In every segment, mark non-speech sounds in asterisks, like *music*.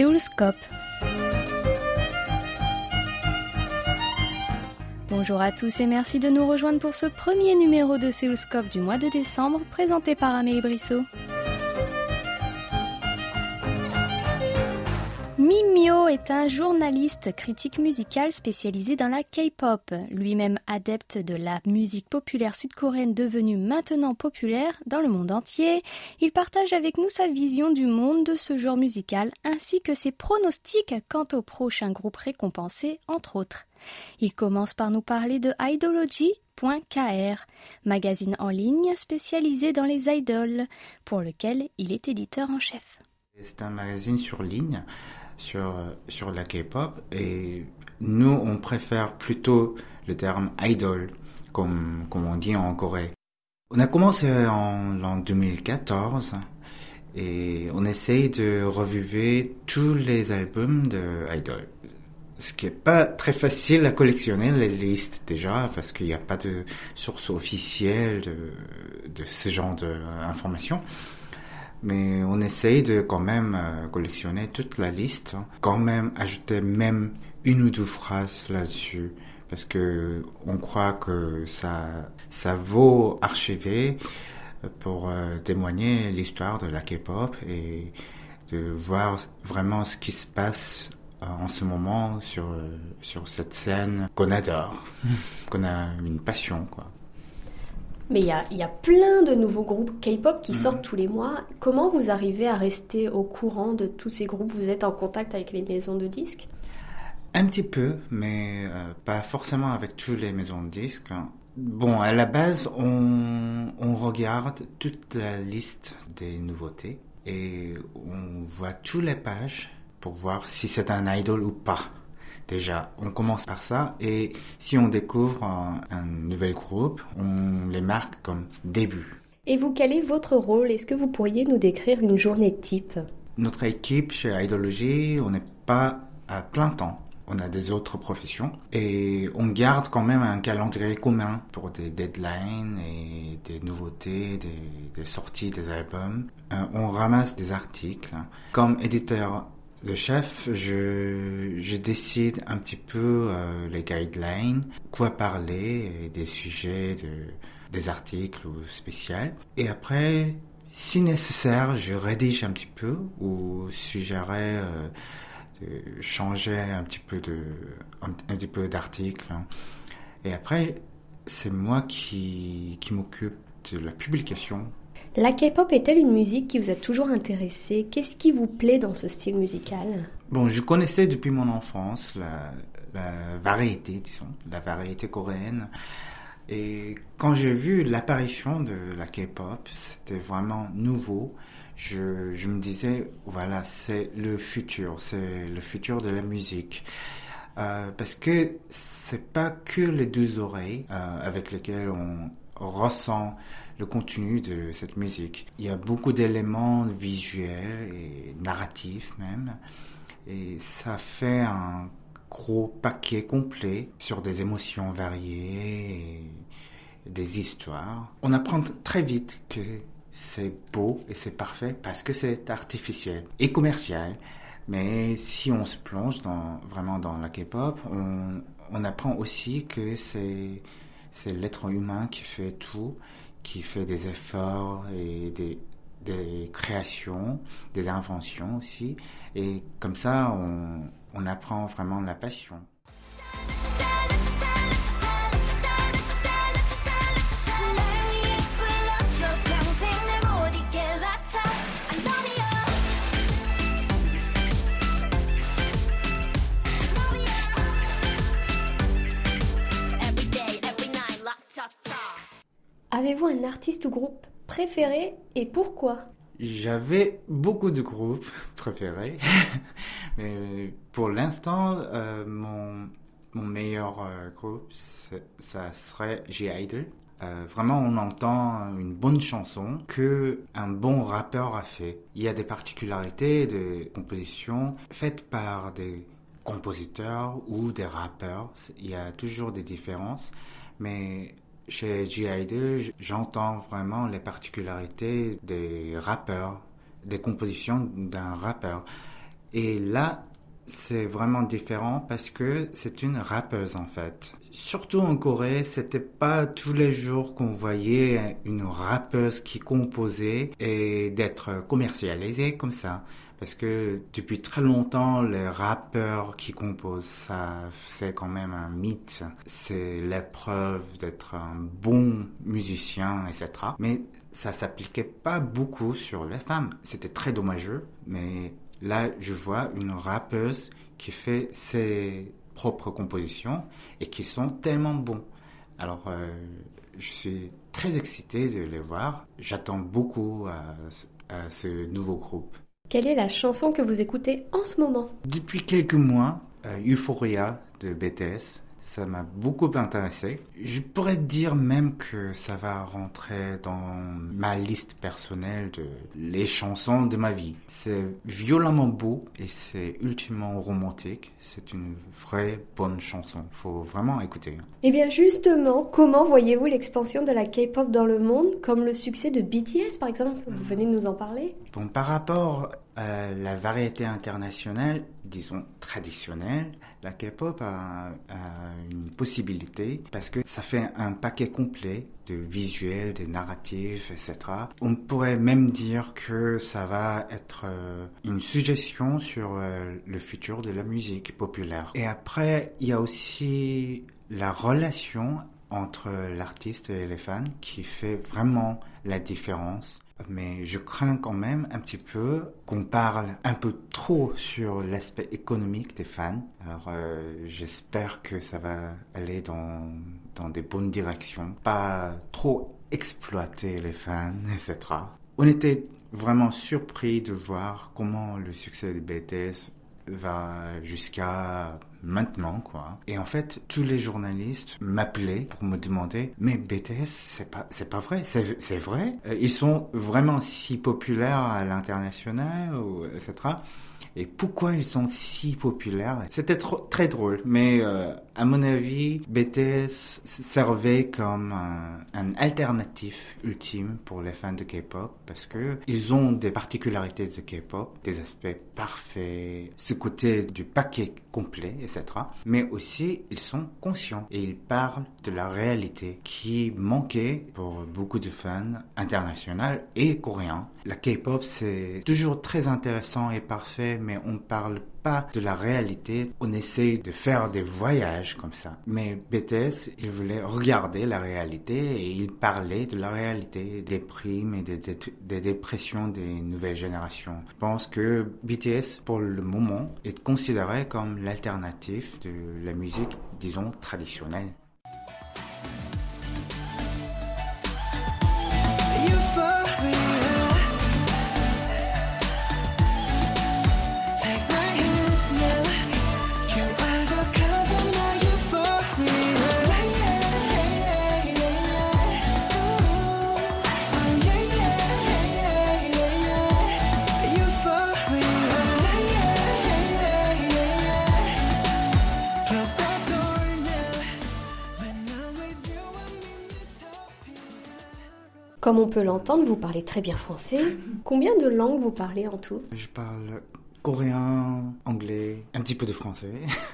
Séoulscope. Bonjour à tous et merci de nous rejoindre pour ce premier numéro de Séoulscope du mois de décembre présenté par Amélie Brissot. Mimio est un journaliste critique musical spécialisé dans la K-pop, lui-même adepte de la musique populaire sud-coréenne devenue maintenant populaire dans le monde entier. Il partage avec nous sa vision du monde de ce genre musical ainsi que ses pronostics quant au prochain groupe récompensé, entre autres. Il commence par nous parler de Idology.kr, magazine en ligne spécialisé dans les idoles, pour lequel il est éditeur en chef. C'est un magazine sur ligne sur, sur la K-pop et nous, on préfère plutôt le terme idol, comme, comme on dit en Corée. On a commencé en, en 2014 et on essaye de revivre tous les albums de Idol. Ce qui est pas très facile à collectionner les listes déjà parce qu'il n'y a pas de source officielle de, de ce genre d'informations mais on essaye de quand même euh, collectionner toute la liste, hein. quand même ajouter même une ou deux phrases là-dessus, parce que on croit que ça, ça vaut archiver pour euh, témoigner l'histoire de la K-pop et de voir vraiment ce qui se passe euh, en ce moment sur, sur cette scène qu'on adore, *laughs* qu'on a une passion, quoi. Mais il y a, plein de nouveaux groupes K-pop qui mhm. sortent tous les mois. Comment vous arrivez à rester au courant de tous ces groupes? Vous êtes en contact avec les maisons de disques? Un petit peu, mais euh, pas forcément avec toutes les maisons de disques. Bon, à la base, on, on regarde toute la liste des nouveautés et on voit toutes les pages pour voir si c'est un idol ou pas. Déjà, on commence par ça et si on découvre un, nouvel groupe, on les marque comme début. Et vous, quel est votre rôle? Est-ce que vous pourriez nous décrire une journée type? Notre équipe chez Idology, on n'est pas à plein temps. On a des autres professions et on garde quand même un calendrier commun pour des deadlines et des nouveautés, des, des sorties des albums. Euh, on ramasse des articles. Comme éditeur le chef, je, décide un petit peu euh, les guidelines, quoi parler, des sujets, de, des articles ou spéciaux. Et après, si nécessaire, je rédige un petit peu ou suggérerais euh, de changer un petit peu de un, petit peu d'articles. Hein. Et après, c'est moi qui m'occupe de la publication la K-pop est-elle une musique qui vous a toujours intéressé? Qu'est-ce qui vous plaît dans ce style musical? Bon, je connaissais depuis mon enfance la, variété, disons, la variété coréenne. Et quand j'ai vu l'apparition de la K-pop, c'était vraiment nouveau. Je, me disais, voilà, c'est le futur, c'est le futur de la musique. Euh, parce que c'est pas que les deux oreilles euh, avec lesquelles on ressent le contenu de cette musique. Il y a beaucoup d'éléments visuels et narratifs même, et ça fait un gros paquet complet sur des émotions variées et des histoires. On apprend très vite que c'est beau et c'est parfait parce que c'est artificiel et commercial. Mais si on se plonge vraiment dans la K-pop, on, apprend aussi que c'est l'être humain qui fait tout qui fait des efforts et des, des créations, des inventions aussi. Et comme ça, on, on apprend vraiment la passion. Avez-vous un artiste ou groupe préféré et pourquoi? J'avais beaucoup de groupes *laughs* préférés, *laughs* mais pour l'instant, euh, mon, meilleur euh, groupe, ça serait G-Idol. Euh, vraiment, on entend une bonne chanson que un bon rappeur a fait. Il y a des particularités de composition faites par des compositeurs ou des rappeurs. Il y a toujours des différences, mais chez G.I.D., j'entends vraiment les particularités des rappeurs, des compositions d'un rappeur. Et là, c'est vraiment différent parce que c'est une rappeuse en fait. Surtout en Corée, c'était pas tous les jours qu'on voyait une rappeuse qui composait et d'être commercialisée comme ça. Parce que depuis très longtemps, les rappeurs qui composent, ça, c'est quand même un mythe. C'est l'épreuve d'être un bon musicien, etc. Mais ça s'appliquait pas beaucoup sur les femmes. C'était très dommageux, mais là, je vois une rappeuse qui fait ses propres compositions et qui sont tellement bons. Alors, euh, je suis très excité de les voir. J'attends beaucoup à ce nouveau groupe. Quelle est la chanson que vous écoutez en ce moment? Depuis quelques mois, euh, Euphoria de BTS ça m'a beaucoup intéressé. Je pourrais dire même que ça va rentrer dans ma liste personnelle de les chansons de ma vie. C'est violemment beau et c'est ultimement romantique. C'est une vraie bonne chanson. Faut vraiment écouter. Eh bien justement, comment voyez-vous l'expansion de la K-pop dans le monde, comme le succès de BTS par exemple? Vous venez de nous en parler. Bon, par rapport à la variété internationale, disons traditionnelle, la K-pop a, une possibilité parce que ça fait un paquet complet de visuels, des narratifs, etc. On pourrait même dire que ça va être euh, une suggestion sur euh, le futur de la musique populaire. Et après, il y a aussi la relation entre l'artiste et les fans qui fait vraiment la différence mais je crains quand même un petit peu qu'on parle un peu trop sur l'aspect économique des fans. Alors euh, j'espère que ça va aller dans, dans des bonnes directions, pas trop exploiter les fans, *laughs* etc. On était vraiment surpris de voir comment le succès de BTS va jusqu'à maintenant, quoi. Et en fait, tous les journalistes m'appelaient pour me demander, mais BTS, c'est pas, pas vrai, c'est vrai? Euh, ils sont vraiment si populaires à l'international, etc et pourquoi ils sont si populaires? C'était très drôle, mais euh, à mon avis, BTS servait comme un, un, alternatif ultime pour les fans de K-pop parce que ils ont des particularités de K-pop, des aspects parfaits, ce côté du paquet complet, Mais aussi, ils sont conscients et ils parlent de la réalité qui manquait pour beaucoup de fans internationaux et coréens. La K-pop, c'est toujours très intéressant et parfait, mais on parle pas de la réalité. On essaye de faire des voyages comme ça. Mais BTS, il voulait regarder la réalité et il parlait de la réalité des primes et des, des dépressions des nouvelles générations. Je pense que BTS, pour le moment, est considéré comme l'alternative de la musique, disons, traditionnelle. Comme on peut l'entendre, vous parlez très bien français. Combien de langues vous parlez en tout? Je parle coréen, anglais, un petit peu de français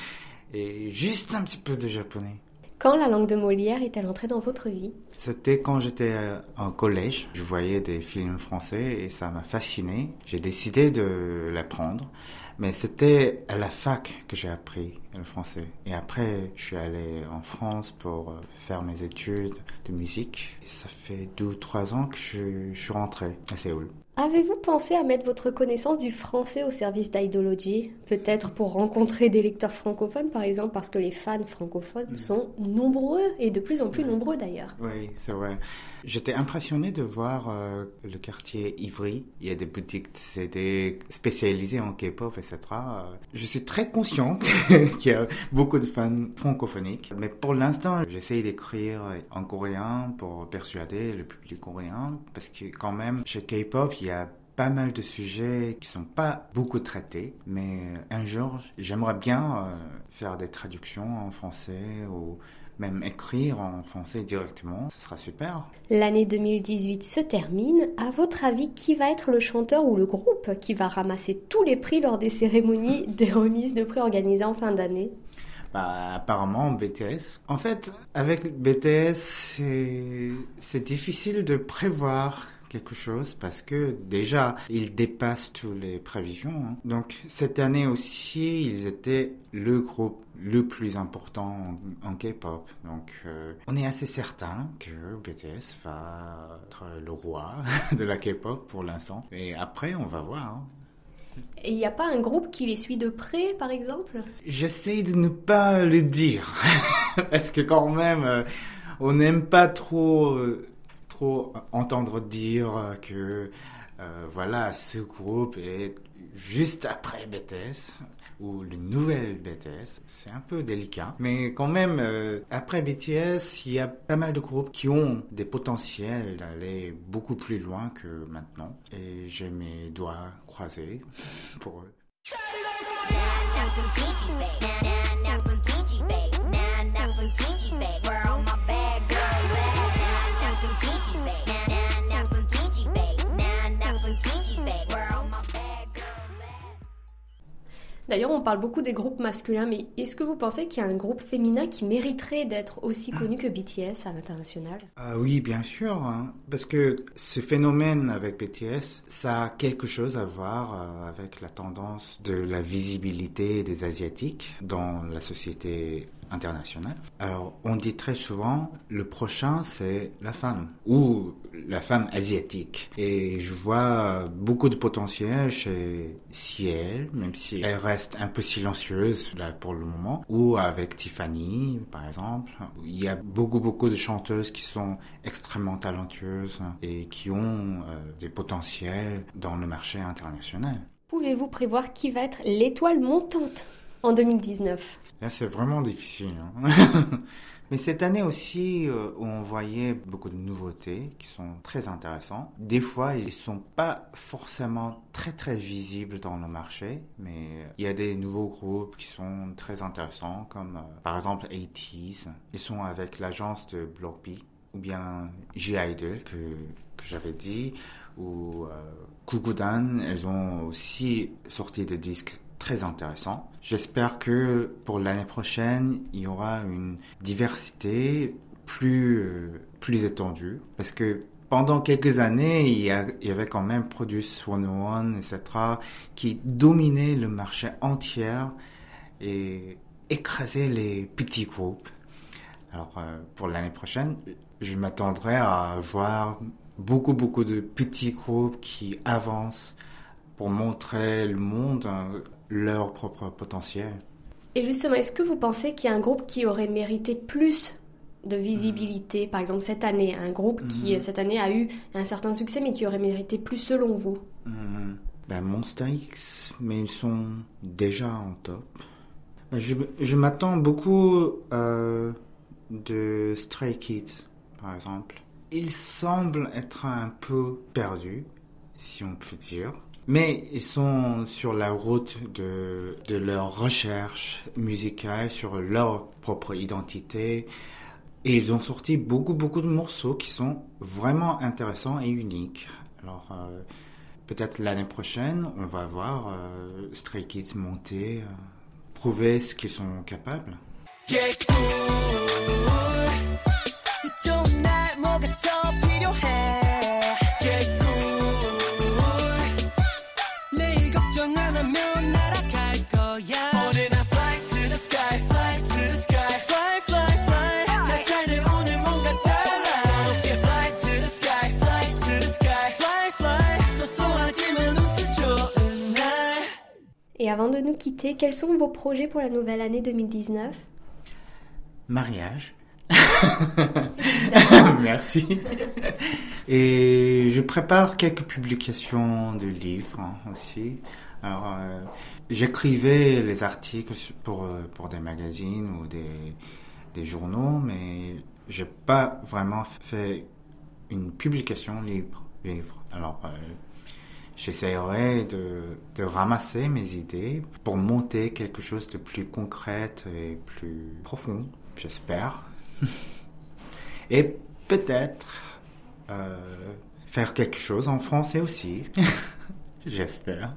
*laughs* et juste un petit peu de japonais. Quand la langue de Molière est-elle entrée dans votre vie? C'était quand j'étais en euh, collège. Je voyais des films français et ça m'a fasciné. J'ai décidé de l'apprendre. Mais c'était à la fac que j'ai appris le français. Et après, je suis allé en France pour euh, faire mes études de musique. Et ça fait deux ou trois ans que je, je suis rentré à Séoul. Avez-vous pensé à mettre votre connaissance du français au service d'Idology? Peut-être pour rencontrer des lecteurs francophones, par exemple, parce que les fans francophones mm. sont nombreux et de plus en plus nombreux d'ailleurs. Oui, c'est vrai. J'étais impressionné de voir euh, le quartier Ivry. Il y a des boutiques CD spécialisées en K-pop, Je suis très conscient *laughs* qu'il y a beaucoup de fans francophoniques. Mais pour l'instant, j'essaye d'écrire en coréen pour persuader le public coréen. Parce que quand même, chez K-pop, il y a pas mal de sujets qui sont pas beaucoup traités, mais un jour, j'aimerais bien faire des traductions en français ou même écrire en français directement, ce sera super. L'année 2018 se termine. À votre avis, qui va être le chanteur ou le groupe qui va ramasser tous les prix lors des cérémonies *laughs* des remises de prix organisées en fin d'année? Bah, apparemment BTS. En fait, avec BTS, c'est difficile de prévoir quelque chose parce que déjà, ils dépassent toutes les prévisions. Hein. Donc cette année aussi, ils étaient le groupe le plus important en, K-pop. Donc euh, on est assez certain que BTS va être le roi *laughs* de la K-pop pour l'instant. Et après, on va voir. Hein. Et il n'y a pas un groupe qui les suit de près, par exemple? J'essaie de ne pas le dire. *laughs* Parce que quand même, euh, on n'aime pas trop entendre dire que euh, voilà, ce groupe est juste après BTS ou le nouvel BTS. C'est un peu délicat. Mais quand même, euh, après BTS, il y a pas mal de groupes qui ont des potentiels d'aller beaucoup plus loin que maintenant. Et j'ai mes doigts croisés *laughs* pour eux. D'ailleurs, on parle beaucoup des groupes masculins, mais est-ce que vous pensez qu'il y a un groupe féminin qui mériterait d'être aussi connu que BTS à l'international? Ah Oui, bien sûr, hein. parce que ce phénomène avec BTS, ça a quelque chose à voir euh, avec la tendance de la visibilité des Asiatiques dans la société internationale. Alors, on dit très souvent, le prochain, c'est la femme ou la femme asiatique. Et je vois beaucoup de potentiel chez Ciel, même si elle reste un peu silencieuse là pour le moment, ou avec Tiffany, par exemple. Il y a beaucoup, beaucoup de chanteuses qui sont extrêmement talentueuses et qui ont euh, des potentiels dans le marché international. Pouvez-vous prévoir qui va être l'étoile montante? En 2019 Là, c'est vraiment difficile. Hein. *laughs* Mais cette année aussi, euh, on voyait beaucoup de nouveautés qui sont très intéressantes. Des fois, ils sont pas forcément très très visibles dans le marché, mais il y a des nouveaux groupes qui sont très intéressants, comme euh, par exemple 80s. Ils sont avec l'agence de Blockbeat, ou bien J-Idol que, que j'avais dit, ou euh, Kugudan. Elles ont aussi sorti des disques très intéressant. J'espère que pour l'année prochaine, il y aura une diversité plus, euh, plus étendue. Parce que pendant quelques années, il y, avait quand même Produce 101, etc., qui dominaient le marché entier et écrasaient les petits groupes. Alors, euh, pour l'année prochaine, je m'attendrai à voir beaucoup, beaucoup de petits groupes qui avancent pour montrer le monde hein, leur propre potentiel. Et justement, est-ce que vous pensez qu'il y a un groupe qui aurait mérité plus de visibilité, par exemple cette année, un groupe qui mhm. cette année a eu un certain succès mais qui aurait mérité plus selon vous? Mmh. ben, Monster X, mais ils sont déjà en top. Ben, je, je m'attends beaucoup euh, de Stray Kids, par exemple. Ils semblent être un peu perdus, si on peut dire. Mais ils sont sur la route de, de leur recherche musicale, sur leur propre identité. Et ils ont sorti beaucoup, beaucoup de morceaux qui sont vraiment intéressants et uniques. Alors, euh, peut-être l'année prochaine, on va voir euh, Stray Kids monter, euh, prouver ce qu'ils sont capables. Avant de nous quitter, quels sont vos projets pour la nouvelle année 2019 Mariage. *laughs* Merci. Et je prépare quelques publications de livres hein, aussi. Alors, euh, j'écrivais les articles pour, euh, pour des magazines ou des, des journaux, mais j'ai pas vraiment fait une publication libre. livre. Alors, euh, j'essaierai de, de ramasser mes idées pour monter quelque chose de plus concret et plus profond, j'espère. *laughs* et peut-être euh, faire quelque chose en français aussi, *laughs* j'espère.